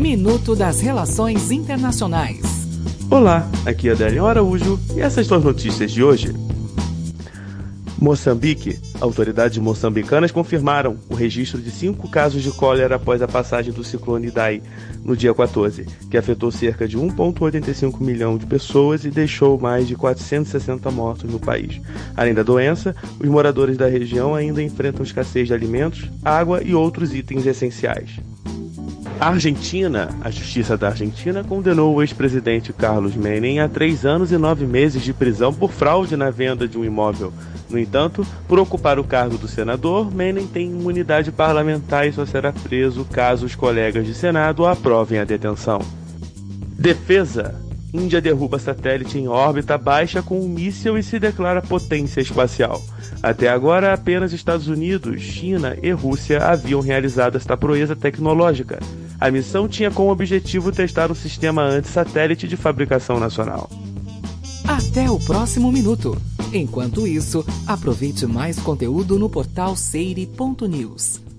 Minuto das Relações Internacionais. Olá, aqui é Adélio Araújo e essas são as notícias de hoje. Moçambique. Autoridades moçambicanas confirmaram o registro de cinco casos de cólera após a passagem do ciclone Idai no dia 14, que afetou cerca de 1,85 milhão de pessoas e deixou mais de 460 mortos no país. Além da doença, os moradores da região ainda enfrentam escassez de alimentos, água e outros itens essenciais. A Argentina, a Justiça da Argentina condenou o ex-presidente Carlos Menem a três anos e nove meses de prisão por fraude na venda de um imóvel. No entanto, por ocupar o cargo do senador, Menem tem imunidade parlamentar e só será preso caso os colegas de Senado aprovem a detenção. Defesa. Índia derruba satélite em órbita baixa com um míssil e se declara potência espacial. Até agora, apenas Estados Unidos, China e Rússia haviam realizado esta proeza tecnológica. A missão tinha como objetivo testar um sistema anti-satélite de fabricação nacional. Até o próximo minuto. Enquanto isso, aproveite mais conteúdo no portal seire.news.